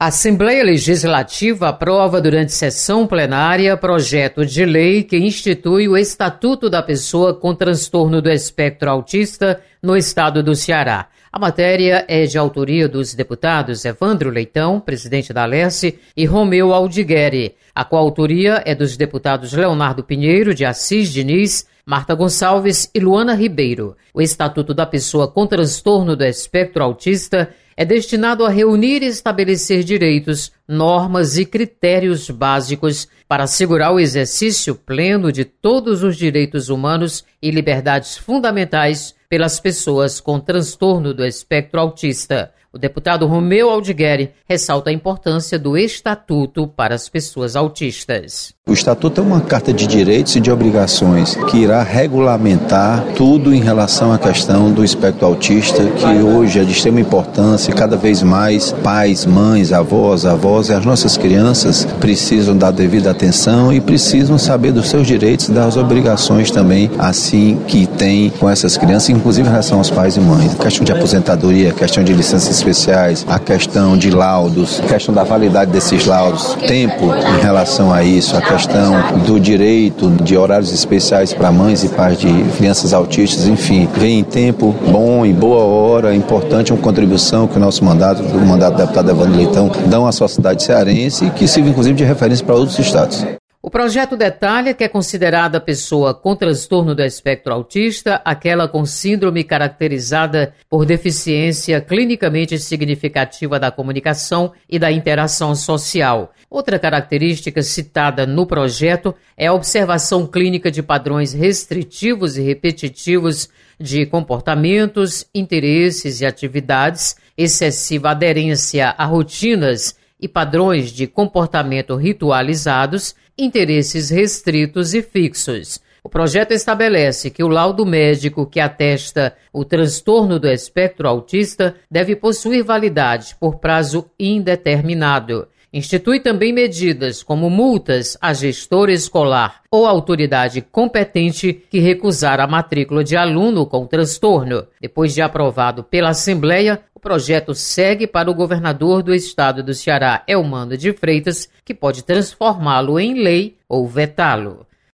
A Assembleia Legislativa aprova durante sessão plenária projeto de lei que institui o Estatuto da Pessoa com Transtorno do Espectro Autista no estado do Ceará. A matéria é de autoria dos deputados Evandro Leitão, presidente da Alesse, e Romeu Aldigueri. A coautoria é dos deputados Leonardo Pinheiro, de Assis Diniz, Marta Gonçalves e Luana Ribeiro. O Estatuto da Pessoa com Transtorno do Espectro Autista é destinado a reunir e estabelecer direitos, normas e critérios básicos para assegurar o exercício pleno de todos os direitos humanos e liberdades fundamentais pelas pessoas com transtorno do espectro autista. O deputado Romeu Aldigueri ressalta a importância do Estatuto para as pessoas autistas. O Estatuto é uma carta de direitos e de obrigações que irá regulamentar tudo em relação à questão do espectro autista, que hoje é de extrema importância, cada vez mais pais, mães, avós, avós e as nossas crianças precisam dar devida atenção e precisam saber dos seus direitos e das obrigações também, assim que tem com essas crianças, inclusive em relação aos pais e mães. Questão de aposentadoria, questão de licenças especiais, a questão de laudos, a questão da validade desses laudos, tempo em relação a isso, a questão do direito de horários especiais para mães e pais de crianças autistas, enfim, vem em tempo bom, em boa hora, importante, uma contribuição que o nosso mandato, o mandato do deputado Evandro Leitão, dão à sociedade cearense e que sirva inclusive de referência para outros estados. O projeto detalha que é considerada a pessoa com transtorno do espectro autista aquela com síndrome caracterizada por deficiência clinicamente significativa da comunicação e da interação social. Outra característica citada no projeto é a observação clínica de padrões restritivos e repetitivos de comportamentos, interesses e atividades, excessiva aderência a rotinas e padrões de comportamento ritualizados, interesses restritos e fixos. O projeto estabelece que o laudo médico que atesta o transtorno do espectro autista deve possuir validade por prazo indeterminado. Institui também medidas como multas a gestor escolar ou autoridade competente que recusar a matrícula de aluno com transtorno. Depois de aprovado pela Assembleia, o projeto segue para o governador do estado do Ceará, Elmando de Freitas, que pode transformá-lo em lei ou vetá-lo.